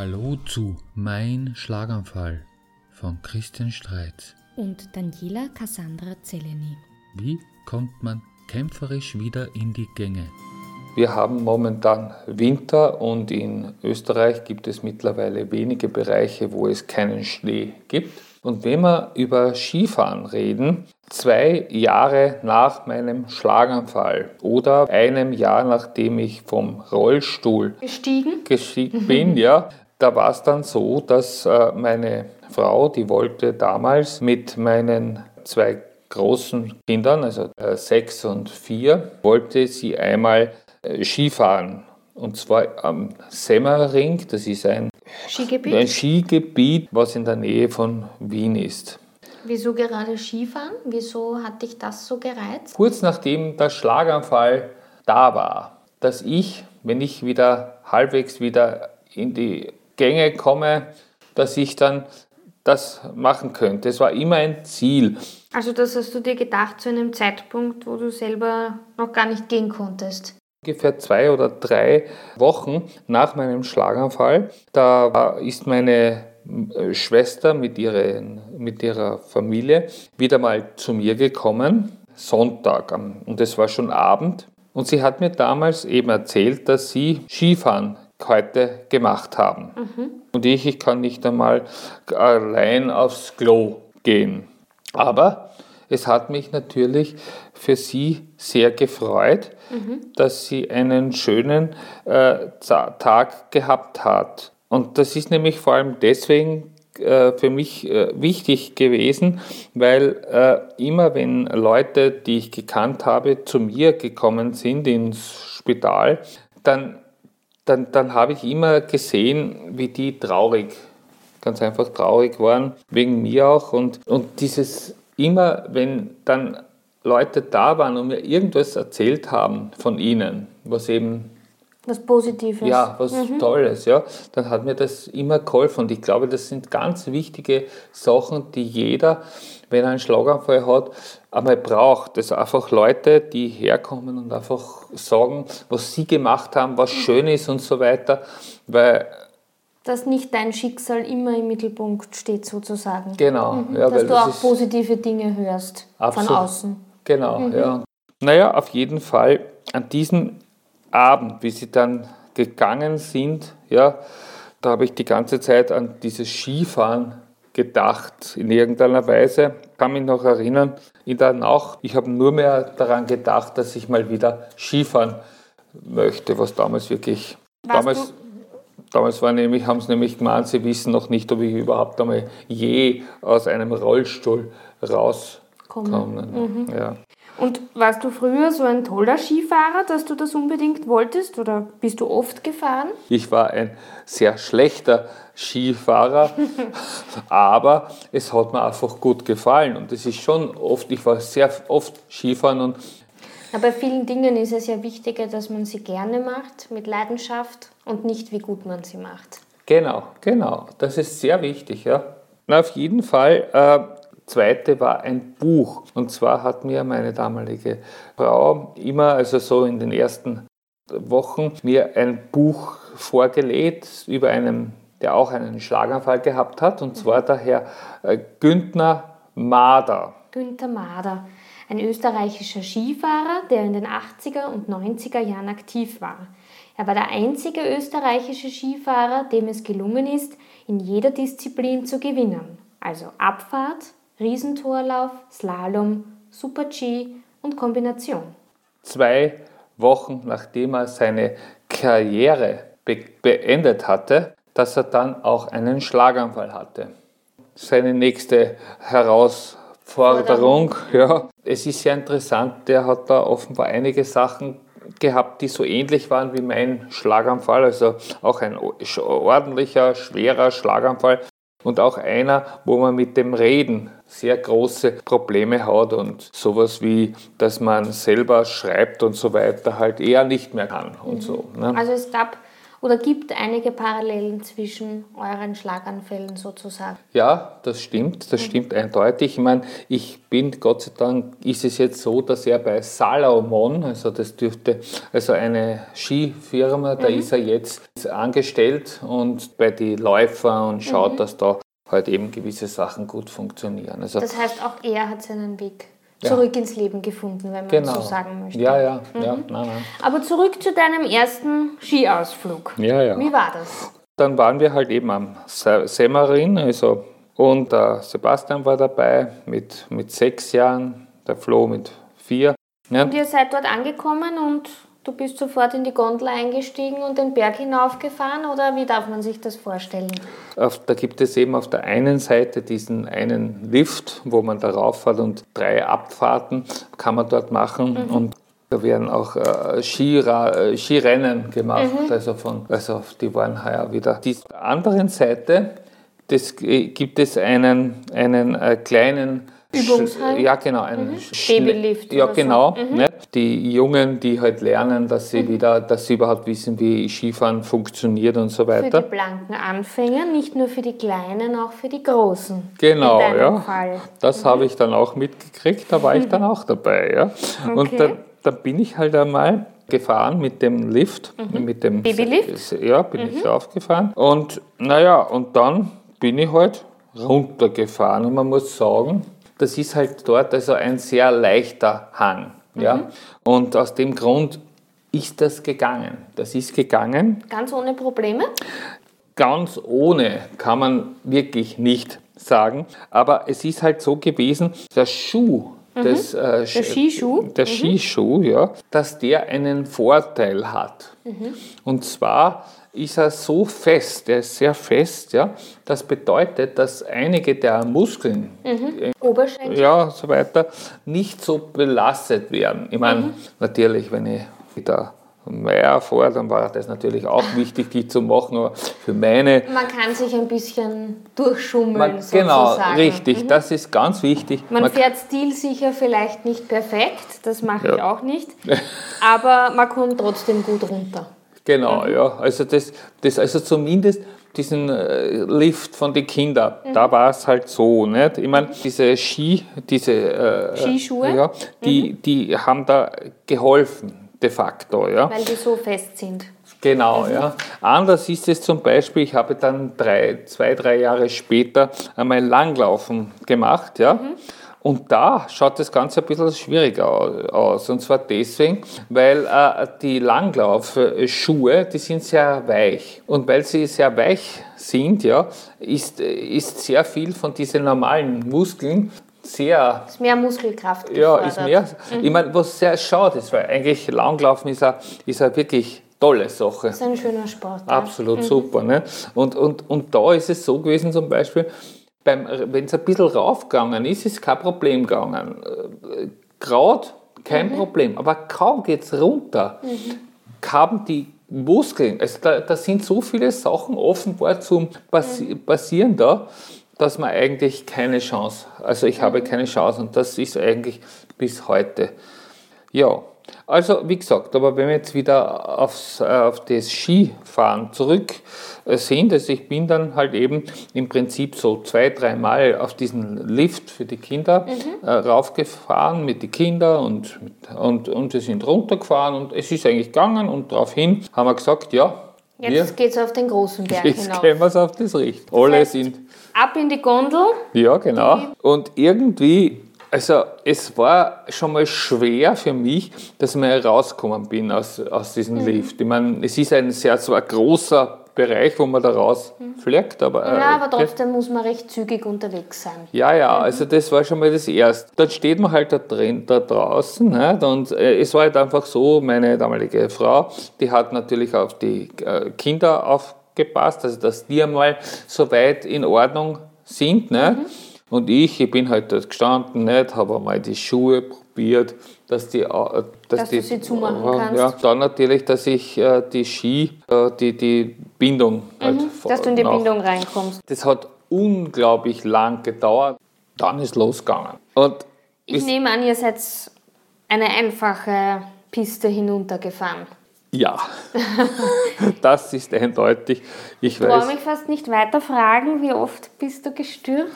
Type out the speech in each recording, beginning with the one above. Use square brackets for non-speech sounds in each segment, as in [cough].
Hallo zu Mein Schlaganfall von Christian Streitz. und Daniela Cassandra Zeleny. Wie kommt man kämpferisch wieder in die Gänge? Wir haben momentan Winter und in Österreich gibt es mittlerweile wenige Bereiche, wo es keinen Schnee gibt. Und wenn wir über Skifahren reden, zwei Jahre nach meinem Schlaganfall oder einem Jahr nachdem ich vom Rollstuhl Gestiegen? gestiegen bin, ja, [laughs] da war es dann so, dass äh, meine Frau, die wollte damals mit meinen zwei großen Kindern, also äh, sechs und vier, wollte sie einmal äh, Skifahren. Und zwar am Semmering, das ist ein, Skigebiet? ein Skigebiet, was in der Nähe von Wien ist. Wieso gerade Skifahren? Wieso hat dich das so gereizt? kurz nachdem der Schlaganfall da war, dass ich, wenn ich wieder halbwegs wieder in die Gänge komme, dass ich dann das machen könnte. Es war immer ein Ziel. Also das hast du dir gedacht zu einem Zeitpunkt, wo du selber noch gar nicht gehen konntest. Ungefähr zwei oder drei Wochen nach meinem Schlaganfall, da ist meine äh, Schwester mit, ihren, mit ihrer Familie wieder mal zu mir gekommen, Sonntag, und es war schon Abend. Und sie hat mir damals eben erzählt, dass sie Skifahren heute gemacht haben. Und ich, ich kann nicht einmal allein aufs Klo gehen. Aber es hat mich natürlich für sie sehr gefreut, dass sie einen schönen äh, Tag gehabt hat. Und das ist nämlich vor allem deswegen äh, für mich äh, wichtig gewesen, weil äh, immer wenn Leute, die ich gekannt habe, zu mir gekommen sind ins Spital, dann, dann, dann habe ich immer gesehen, wie die traurig ganz einfach traurig waren, wegen mir auch. Und, und dieses immer, wenn dann Leute da waren und mir irgendwas erzählt haben von ihnen, was eben, Was Positives. ja, was Tolles, ja, dann hat mir das immer geholfen. Und ich glaube, das sind ganz wichtige Sachen, die jeder, wenn er einen Schlaganfall hat, einmal braucht. Das sind einfach Leute, die herkommen und einfach sagen, was sie gemacht haben, was schön ist und so weiter. Weil Dass nicht dein Schicksal immer im Mittelpunkt steht sozusagen. Genau, ja, Dass du das auch positive Dinge hörst Absolut. von außen. Genau, ja. Naja, auf jeden Fall an diesem Abend, wie sie dann gegangen sind, ja, da habe ich die ganze Zeit an dieses Skifahren gedacht, in irgendeiner Weise. Ich kann mich noch erinnern, in der Nacht, ich habe nur mehr daran gedacht, dass ich mal wieder Skifahren möchte, was damals wirklich, Warst damals, damals war nämlich, haben sie nämlich gemeint, sie wissen noch nicht, ob ich überhaupt einmal je aus einem Rollstuhl rauskomme. Ja. Und warst du früher so ein toller Skifahrer, dass du das unbedingt wolltest? Oder bist du oft gefahren? Ich war ein sehr schlechter Skifahrer, [laughs] aber es hat mir einfach gut gefallen. Und es ist schon oft, ich war sehr oft Skifahren und Na, bei vielen Dingen ist es ja wichtiger, dass man sie gerne macht, mit Leidenschaft und nicht, wie gut man sie macht. genau, genau, das ist sehr wichtig. Ja. Na, auf jeden Fall, äh, zweite war ein Buch. Und zwar hat mir meine damalige Frau immer, also so in den ersten Wochen, mir ein Buch vorgelegt über einen, der auch einen Schlaganfall gehabt hat, und zwar der Herr äh, Günther Mader. Günther Mader, ein österreichischer Skifahrer, der in den 80er und 90er Jahren aktiv war. Er war der einzige österreichische Skifahrer, dem es gelungen ist, in jeder Disziplin zu gewinnen. Also Abfahrt, Riesentorlauf, Slalom, Super-G und Kombination. Zwei Wochen nachdem er seine Karriere be beendet hatte, dass er dann auch einen Schlaganfall hatte. Seine nächste Herausforderung, ja, es ist sehr interessant, der hat da offenbar einige Sachen gehabt, die so ähnlich waren wie mein Schlaganfall, also auch ein ordentlicher, schwerer Schlaganfall und auch einer, wo man mit dem Reden sehr große Probleme hat und sowas wie, dass man selber schreibt und so weiter halt eher nicht mehr kann und so. Ne? Also es gab Oder gibt einige Parallelen zwischen euren Schlaganfällen sozusagen? Ja, das stimmt, das stimmt eindeutig. Ich meine, ich bin, Gott sei Dank, ist es jetzt so, dass er bei Salomon, also das dürfte, also eine Skifirma, da ist er jetzt angestellt und bei den Läufern und schaut, dass da halt eben gewisse Sachen gut funktionieren. Also Das heißt, auch er hat seinen Weg Ja. zurück ins Leben gefunden, wenn man genau. so sagen möchte. Ja, ja, ja, nein, nein. Aber zurück zu deinem ersten Skiausflug. Ja, ja. Wie war das? Dann waren wir halt eben am Se- Semmering, also und der Sebastian war dabei mit, mit sechs Jahren, der Flo mit vier. Ja, Und ihr seid dort angekommen und du bist sofort in die Gondel eingestiegen und den Berg hinaufgefahren oder wie darf man sich das vorstellen? auf, da gibt es eben auf der einen Seite diesen einen Lift, wo man da rauffährt und drei Abfahrten kann man dort machen und da werden auch äh, Skira, äh, Skirennen gemacht, also, von, also die waren heuer wieder. Die anderen Seite, das äh, gibt es einen, einen äh, kleinen Übungshallen? Sch- Ja, genau. Einen Schne- Babylift Ja, oder so. genau. Ne? Die Jungen, die halt lernen, dass sie wieder, dass sie überhaupt wissen, wie Skifahren funktioniert und so Für weiter. die blanken Anfänger, nicht nur für die Kleinen, auch für die Großen. Genau, ja. Fall. Das habe ich dann auch mitgekriegt, da war ich dann auch dabei. Ja. Und Okay. dann, dann bin ich halt einmal gefahren mit dem Lift, mit dem Babylift? Ja, bin ich raufgefahren. Und naja, und dann bin ich halt runtergefahren. Und man muss sagen, das ist halt dort also ein sehr leichter Hang. Ja. Und aus dem Grund ist das gegangen. Das ist gegangen. Ganz ohne Probleme? Ganz ohne kann man wirklich nicht sagen. Aber es ist halt so gewesen, der Schuh, des, äh, Der Skischuh? der Skischuh, ja, dass der einen Vorteil hat. Und zwar ist er so fest, er ist sehr fest, ja. Das bedeutet, dass einige der Muskeln Oberschenkel? ja, so weiter, nicht so belastet werden. Ich meine, natürlich, wenn ich wieder mehr fahre, dann war das natürlich auch wichtig, die zu machen, aber für meine, Man kann sich ein bisschen durchschummeln, man, sozusagen. genau, richtig, das ist ganz wichtig. Man Man- fährt stilsicher vielleicht nicht perfekt, das mache ich Ja. auch nicht, [laughs] aber man kommt trotzdem gut runter. Genau, ja. Also das, das also zumindest diesen äh, Lift von den Kindern, da war es halt so, nicht? Ich meine, diese Ski, diese äh, Skischuhe? ja, die, die haben da geholfen, de facto, ja. Weil die so fest sind. Genau, ja. Anders ist es zum Beispiel, ich habe dann drei, zwei, drei Jahre später einmal Langlaufen gemacht, ja. Und da schaut das Ganze ein bisschen schwieriger au- aus. Und zwar deswegen, weil äh, die Langlaufschuhe, die sind sehr weich. Und weil sie sehr weich sind, ja, ist, ist sehr viel von diesen normalen Muskeln sehr Ist mehr Muskelkraft ja, gefordert. ist mehr. Ich meine, was sehr schade ist, weil eigentlich Langlaufen ist eine, ist wirklich tolle Sache. Das ist ein schöner Sport. ja. Absolut super. Ne? Und, und, und da ist es so gewesen, zum Beispiel, wenn es ein bisschen raufgegangen ist, ist kein Problem gegangen. Äh, Gerade kein Problem, aber kaum geht es runter, haben die Muskeln, also da, da sind so viele Sachen offenbar zum passi passieren da, dass man eigentlich keine Chance, also ich habe keine Chance und das ist eigentlich bis heute. Ja, also wie gesagt, aber wenn wir jetzt wieder aufs, äh, auf das Skifahren zurück äh, sind, also ich bin dann halt eben im Prinzip so zwei, dreimal auf diesen Lift für die Kinder äh, raufgefahren mit den Kindern und, und, und wir sind runtergefahren und es ist eigentlich gegangen und daraufhin haben wir gesagt, ja, Jetzt geht es auf den großen Berg jetzt hinauf. gehen wir es auf das Richt. Alle heißt- sind Ab in die Gondel. ja, genau. Und irgendwie, also es war schon mal schwer für mich, dass ich mal rausgekommen bin aus, aus diesem Mhm. Lift. Ich meine, es ist ein sehr zwar großer Bereich, wo man da rausfliegt, aber. äh, Ja, aber trotzdem muss man recht zügig unterwegs sein. ja, ja, also das war schon mal das Erste. Dann steht man halt da drin, da draußen. Nicht? Und äh, es war halt einfach so, meine damalige Frau, die hat natürlich auf die äh, Kinder aufgepasst, also dass die einmal so weit in Ordnung sind. Nicht? Und ich, ich bin halt dort gestanden, nicht, habe einmal die Schuhe probiert, dass die, äh, dass Dass die, du sie zumachen äh, kannst. Ja, dann natürlich, dass ich äh, die Ski, äh, die, die Bindung halt Mhm. Dass du in die nach- Bindung reinkommst. das hat unglaublich lang gedauert. Dann ist losgegangen. Und Ich nehme an, ihr seid eine einfache Piste hinuntergefahren. Ja, [laughs] das ist eindeutig. Ich Ich traue mich fast nicht weiter fragen, wie oft bist du gestürzt?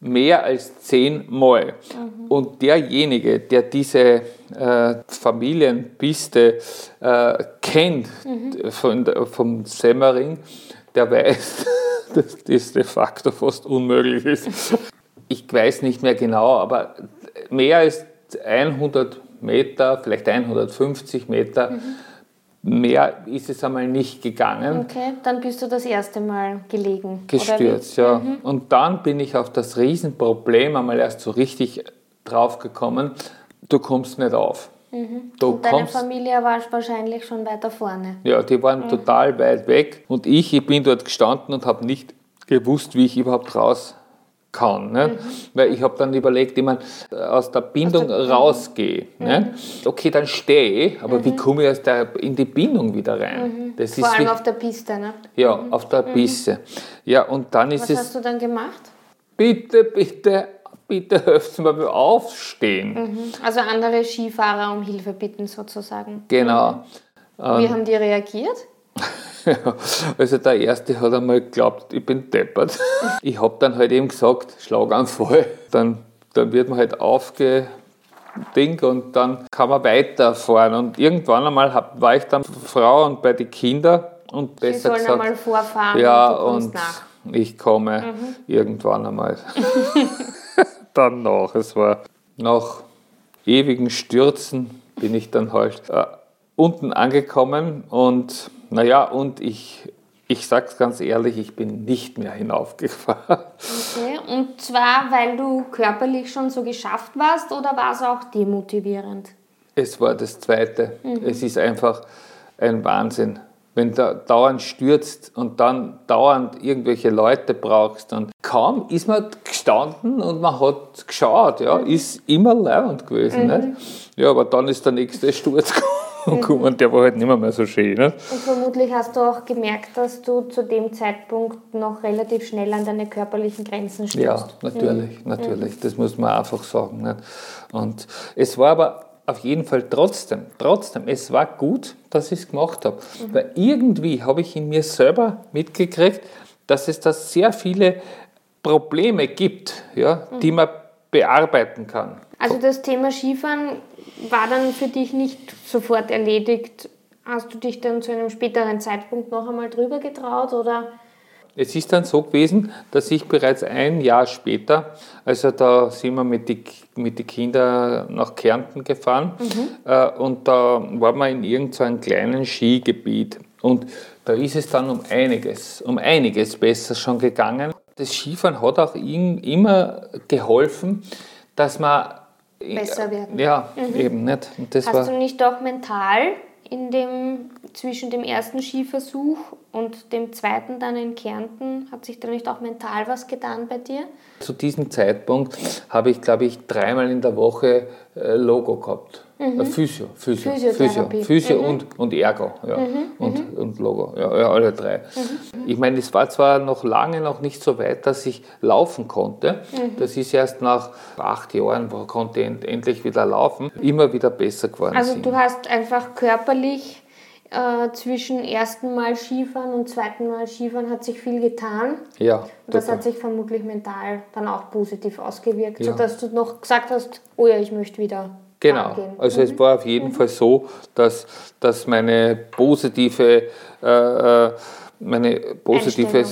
Mehr als zehnmal. Und derjenige, der diese äh, Familienpiste äh, kennt von, der- vom Semmering, der weiß, [laughs] dass das de facto fast unmöglich ist. Ich weiß nicht mehr genau, aber mehr als 100 Meter, vielleicht 150 Meter, mehr ist es einmal nicht gegangen. Okay, dann bist du das erste Mal gelegen. gestürzt, ja. Und dann bin ich auf das Riesenproblem einmal erst so richtig drauf gekommen. Du kommst nicht auf. Du Und deine kommst, Familie war wahrscheinlich schon weiter vorne. ja, die waren total weit weg. Und ich, ich bin dort gestanden und habe nicht gewusst, wie ich überhaupt raus kann. Ne? Weil ich habe dann überlegt, wie man aus der Bindung rausgehe. Ne? Okay, dann stehe ich, aber wie komme ich aus der, in die Bindung wieder rein? Das Vor allem wie- auf der Piste, ne? ja, auf der Piste. Ja, und dann ist Was es hast du dann gemacht? bitte, bitte, bitte helft mir beim Aufstehen. Mhm. Also andere Skifahrer um Hilfe bitten sozusagen. Genau. Wie haben die reagiert? [laughs] Also der Erste hat einmal geglaubt, ich bin deppert. [laughs] Ich habe dann halt eben gesagt, Schlaganfall. Dann, dann wird man halt aufgedingt und dann kann man weiterfahren. Und irgendwann einmal hab, war ich dann Frau und bei den Kindern und Sie besser sollen gesagt, einmal vorfahren ja, und und nach. Mhm. ich komme irgendwann einmal [laughs] dann nach. Es war nach ewigen Stürzen bin ich dann halt äh, unten angekommen und naja, und ich, ich sag's ganz ehrlich, ich bin nicht mehr hinaufgefahren. Okay. Und zwar, weil du körperlich schon so geschafft warst oder war es auch demotivierend? Es war das Zweite. Es ist einfach ein Wahnsinn. Wenn du dauernd stürzt und dann dauernd irgendwelche Leute brauchst, dann kaum ist man gestanden und man hat geschaut, ja, ist immer leibend gewesen. Nicht? Ja, aber dann ist der nächste Sturz [laughs] gekommen und der war halt nicht mehr, mehr so schön. Nicht? Und vermutlich hast du auch gemerkt, dass du zu dem Zeitpunkt noch relativ schnell an deine körperlichen Grenzen Ja, stößt. natürlich, natürlich. Das muss man einfach sagen. Nicht? Und es war aber auf jeden Fall trotzdem, trotzdem, es war gut, dass ich es gemacht habe. Weil irgendwie habe ich in mir selber mitgekriegt, dass es da sehr viele Probleme gibt, ja, die man bearbeiten kann. Also das Thema Skifahren war dann für dich nicht sofort erledigt. Hast du dich dann zu einem späteren Zeitpunkt noch einmal drüber getraut oder? Es ist dann so gewesen, dass ich bereits ein Jahr später, also da sind wir mit den mit die Kindern nach Kärnten gefahren äh, und da waren wir in irgendeinem kleinen Skigebiet und da ist es dann um einiges, um einiges besser schon gegangen. Das Skifahren hat auch ihm immer geholfen, dass man Besser werden. Ja, eben nicht. Hast du nicht auch mental in dem, zwischen dem ersten Skiversuch und dem zweiten dann in Kärnten, hat sich da nicht auch mental was getan bei dir? Zu diesem Zeitpunkt habe ich, glaube ich, dreimal in der Woche äh, Logo gehabt. Äh, Physio, Physio, Physio, Physiotherapie. Physio und, und Ergo ja. und, und Logo, ja, ja, alle drei. Ich meine, es war zwar noch lange noch nicht so weit, dass ich laufen konnte. Das ist erst nach acht Jahren, wo konnte ich end- endlich wieder laufen, immer wieder besser geworden. Also sind. du hast einfach körperlich äh, zwischen ersten Mal Skifahren und zweiten Mal Skifahren hat sich viel getan. ja, Und das total. hat sich vermutlich mental dann auch positiv ausgewirkt, Ja. sodass du noch gesagt hast, oh ja, ich möchte wieder Genau, fahren gehen. also es war auf jeden Fall so, dass, dass meine positive, äh, äh, meine positive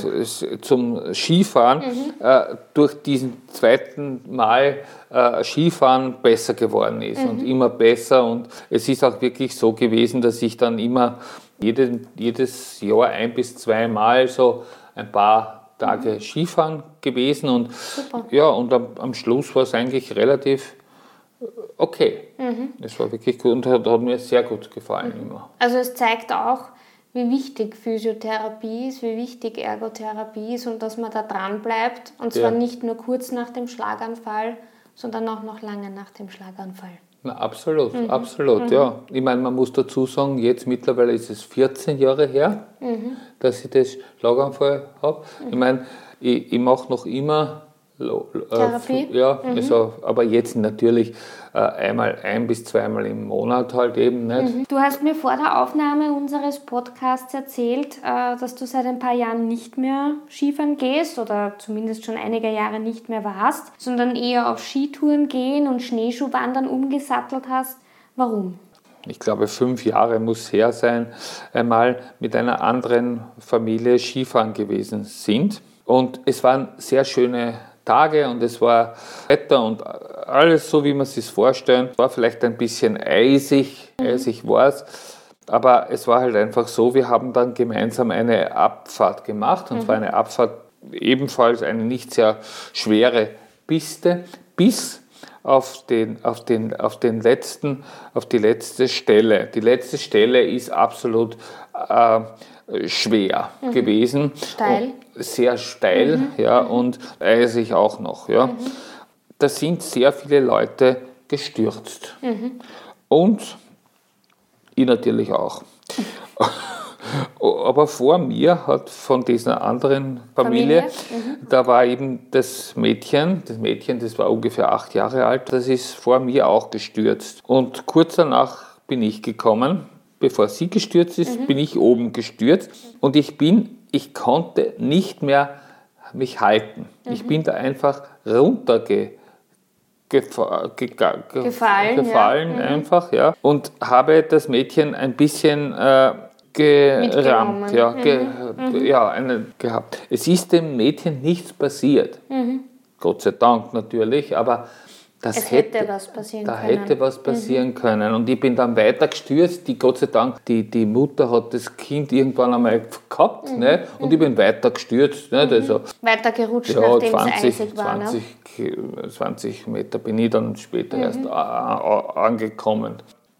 zum Skifahren äh, durch diesen zweiten Mal äh, Skifahren besser geworden ist und immer besser. Und es ist auch wirklich so gewesen, dass ich dann immer jede, jedes Jahr ein bis zwei Mal so ein paar Tage Skifahren gewesen. Und ja, und am, am Schluss war es eigentlich relativ okay. Es war wirklich gut und hat, hat mir sehr gut gefallen immer. Also es zeigt auch, wie wichtig Physiotherapie ist, wie wichtig Ergotherapie ist und dass man da dran bleibt. Und zwar Ja. nicht nur kurz nach dem Schlaganfall, sondern auch noch lange nach dem Schlaganfall. Na, absolut, absolut, ja. Ich meine, man muss dazu sagen, jetzt mittlerweile ist es 14 Jahre her, dass ich das Schlaganfall habe. Ich meine, ich, ich mache noch immer Therapie? ja, mhm. also, aber jetzt natürlich äh, einmal, ein bis zweimal im Monat halt eben nicht. Mhm. Du hast mir vor der Aufnahme unseres Podcasts erzählt, äh, dass du seit ein paar Jahren nicht mehr Skifahren gehst oder zumindest schon einige Jahre nicht mehr warst, sondern eher auf Skitouren gehen und Schneeschuhwandern umgesattelt hast. Warum? ich glaube, fünf Jahre muss her sein, einmal mit einer anderen Familie Skifahren gewesen sind. Und es waren sehr schöne Tage und es war Wetter und alles so, wie man sich vorstellen. Es war vielleicht ein bisschen eisig, mhm. eisig war es. Aber es war halt einfach so, wir haben dann gemeinsam eine Abfahrt gemacht und mhm. zwar eine Abfahrt ebenfalls eine nicht sehr schwere Piste bis auf den, auf den, auf den letzten, auf die letzte Stelle. Die letzte Stelle ist absolut äh, schwer mhm. gewesen. Steil. Sehr steil, mhm. ja, mhm. und eisig auch noch, ja. Mhm. Da sind sehr viele Leute gestürzt. Mhm. Und ich natürlich auch. [laughs] Aber vor mir hat von dieser anderen Familie, Familie? Mhm. da war eben das Mädchen, das Mädchen, das war ungefähr acht Jahre alt, das ist vor mir auch gestürzt. Und kurz danach bin ich gekommen, bevor sie gestürzt ist, mhm. bin ich oben gestürzt und ich bin, ich konnte nicht mehr mich halten. Mhm. Ich bin da einfach runtergegangen gefa ge gefallen, gefallen ja. Mhm. einfach, ja. Und habe das Mädchen ein bisschen äh, gerammt, ja, ge, mhm. ja eine, gehabt. Es ist dem Mädchen nichts passiert. Mhm. Gott sei Dank natürlich, aber das es hätte, hätte was passieren da können. hätte was passieren mhm. können. Und ich bin dann weiter gestürzt. Die, Gott sei Dank, die, die Mutter hat das Kind irgendwann einmal gehabt. Mhm. Ne? Und ich bin weiter gestürzt. Ne? Also, weiter gerutscht, ja, nachdem 20, es eisig war. 20, ne? 20 Meter bin ich dann später erst angekommen.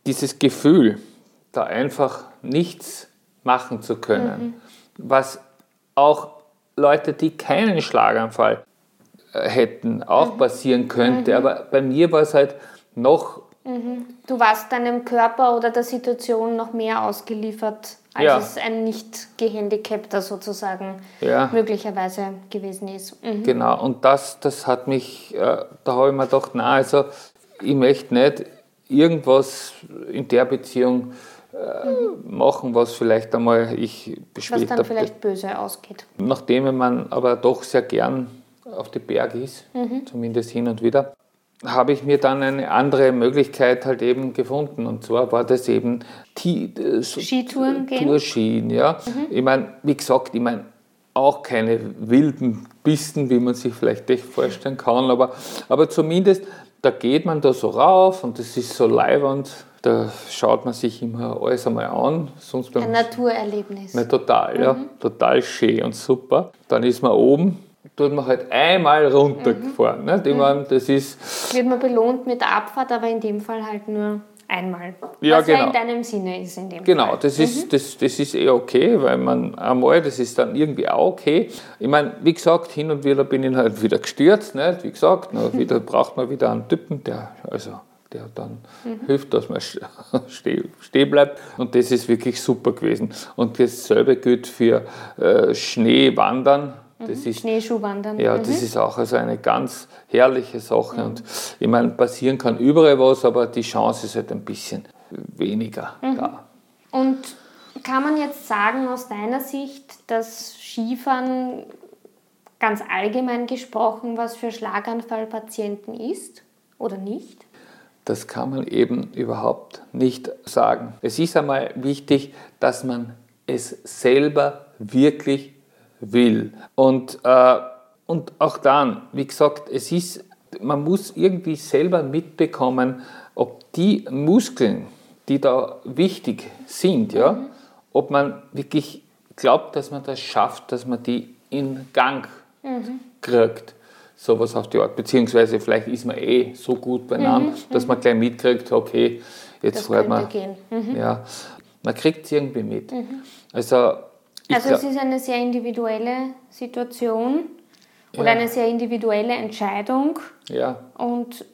Dieses Gefühl, da einfach nichts machen zu können. Mhm. Was auch Leute, die keinen Schlaganfall hätten, auch mhm. passieren könnte. Mhm. Aber bei mir war es halt noch. Mhm. Du warst deinem Körper oder der Situation noch mehr ausgeliefert, als ja. es ein nicht gehandicapter sozusagen ja. möglicherweise gewesen ist. Mhm. Genau, und das, das hat mich, äh, da habe ich mir gedacht, na also ich möchte nicht irgendwas in der Beziehung mhm. machen, was vielleicht einmal ich später... Was dann vielleicht böse ausgeht. Nachdem man aber doch sehr gern auf die Berge ist, mhm. zumindest hin und wieder, habe ich mir dann eine andere Möglichkeit halt eben gefunden. Und zwar war das eben die, äh, Skitouren gehen. Tourskien, ja. Mhm. Ich meine, wie gesagt, ich meine, auch keine wilden Pisten, wie man sich vielleicht echt vorstellen kann, aber, aber zumindest, da geht man da so rauf und das ist so leiwand da schaut man sich immer alles einmal an. Sonst Ein Naturerlebnis. Na, total, mhm. ja. Total schön und super. Dann ist man oben, tut man halt einmal runtergefahren. Mhm. Ne? Ich meine, das ist. Wird man belohnt mit der Abfahrt, aber in dem Fall halt nur einmal. Ja, was genau. ja in deinem Sinne ist in dem Genau, Fall. das ist, mhm. das, das ist eh okay, weil man einmal, das ist dann irgendwie auch okay. Ich meine, wie gesagt, hin und wieder bin ich halt wieder gestürzt, nicht? wie gesagt, ne? [laughs] wieder braucht man wieder einen Typen, der, also der dann mhm. hilft, dass man [laughs] stehen steh bleibt. Und das ist wirklich super gewesen. Und dasselbe gilt für äh, Schneewandern. Das mhm. ist, Schneeschuhwandern. Ja, mhm. das ist auch also eine ganz herrliche Sache. Mhm. Und ich meine, passieren kann überall was, aber die Chance ist halt ein bisschen weniger mhm. da. Und kann man jetzt sagen, aus deiner Sicht, dass Skifahren ganz allgemein gesprochen was für Schlaganfallpatienten ist oder nicht? Das kann man eben überhaupt nicht sagen. Es ist einmal wichtig, dass man es selber wirklich will. Und, äh, und auch dann, wie gesagt, es ist, man muss irgendwie selber mitbekommen, ob die Muskeln, die da wichtig sind, ja, mhm. ob man wirklich glaubt, dass man das schafft, dass man die in Gang mhm. kriegt sowas auf die Art. Beziehungsweise vielleicht ist man eh so gut beieinander, mhm, dass man gleich mitkriegt, okay, jetzt das fährt man. Mhm. Ja, man kriegt es irgendwie mit. Mhm. Also, also es ist eine sehr individuelle Situation oder ja. eine sehr individuelle Entscheidung. Ja. Und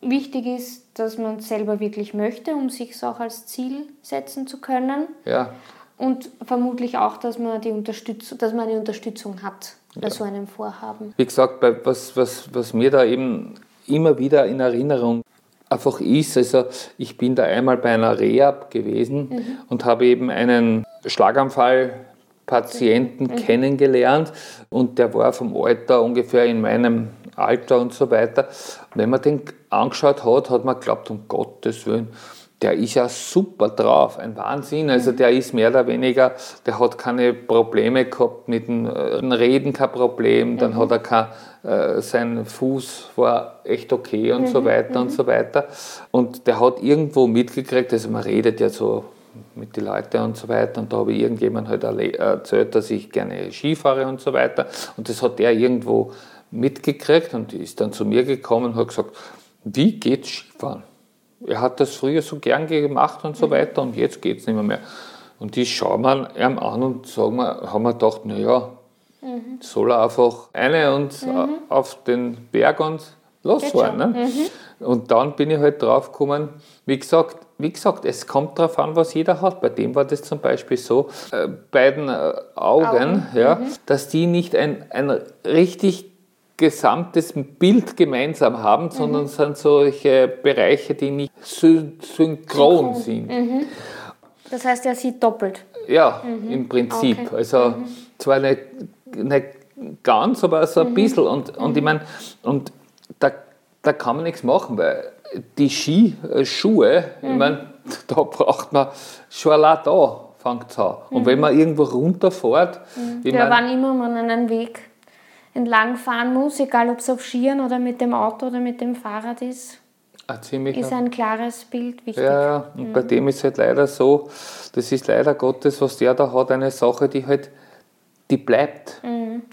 wichtig ist, dass man es selber wirklich möchte, um sich es auch als Ziel setzen zu können. Ja. Und vermutlich auch, dass man die Unterstützung, dass man eine Unterstützung hat bei so einem Vorhaben? Wie gesagt, bei, was, was, was mir da eben immer wieder in Erinnerung einfach ist, also ich bin da einmal bei einer Rehab gewesen Mhm. und habe eben einen Schlaganfall-Patienten Mhm. kennengelernt und der war vom Alter ungefähr in meinem Alter und so weiter. Wenn man den angeschaut hat, hat man geglaubt, um Gottes Willen, der ist ja super drauf, ein Wahnsinn. Also der ist mehr oder weniger, der hat keine Probleme gehabt mit dem äh, Reden, kein Problem, dann hat er kein, äh, sein Fuß war echt okay und so weiter und so weiter. Und der hat irgendwo mitgekriegt, also man redet ja so mit den Leuten und so weiter. Und da habe ich irgendjemand halt erle- erzählt, dass ich gerne Ski fahre und so weiter. Und das hat er irgendwo mitgekriegt und ist dann zu mir gekommen und hat gesagt, wie geht Skifahren? Er hat das früher so gern gemacht und so weiter und jetzt geht es nicht mehr, mehr. Und ich schaue mir ihm an und sagen wir, haben wir gedacht, naja, soll er einfach eine und auf den Berg und losfahren. Ne? Und dann bin ich halt drauf gekommen, wie gesagt, wie gesagt, es kommt darauf an, was jeder hat. Bei dem war das zum Beispiel so, äh, beiden äh, Augen, Augen, Ja, dass die nicht ein, ein richtig gesamtes Bild gemeinsam haben, sondern sind solche Bereiche, die nicht syn synchron sind. Das heißt, er sieht doppelt. Ja, im Prinzip. Okay. Also zwar nicht, nicht ganz, aber so ein bisschen. Und, und ich meine, und da, da kann man nichts machen, weil die Skischuhe, ich meine, [laughs] da braucht man schon allein da fängt es an. Und wenn man irgendwo runterfährt, ich Ja, wann immer man einen Weg entlang fahren muss, egal ob es auf Skiern oder mit dem Auto oder mit dem Fahrrad ist, ein ist ein klares Bild wichtig. Ja, ja, und bei dem ist halt leider so, das ist leider Gottes, was der da hat, eine Sache, die halt, die bleibt.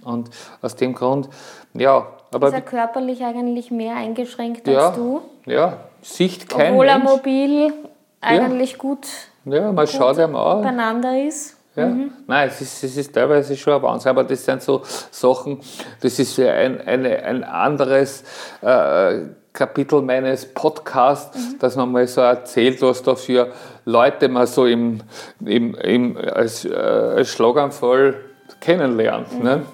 Und aus dem Grund, ja, aber ist er körperlich eigentlich mehr eingeschränkt ja, als du, ja, Sicht kein obwohl er Mensch. mobil eigentlich gut Ja, man schaut ihm an. beieinander ist. Ja. Nein, es ist, es ist teilweise schon ein Wahnsinn, aber das sind so Sachen, das ist ja ein, eine, ein anderes äh, Kapitel meines Podcasts, dass man mal so erzählt, was da für Leute man so im, im, im, als, äh, als Schlaganfall kennenlernt. Ne?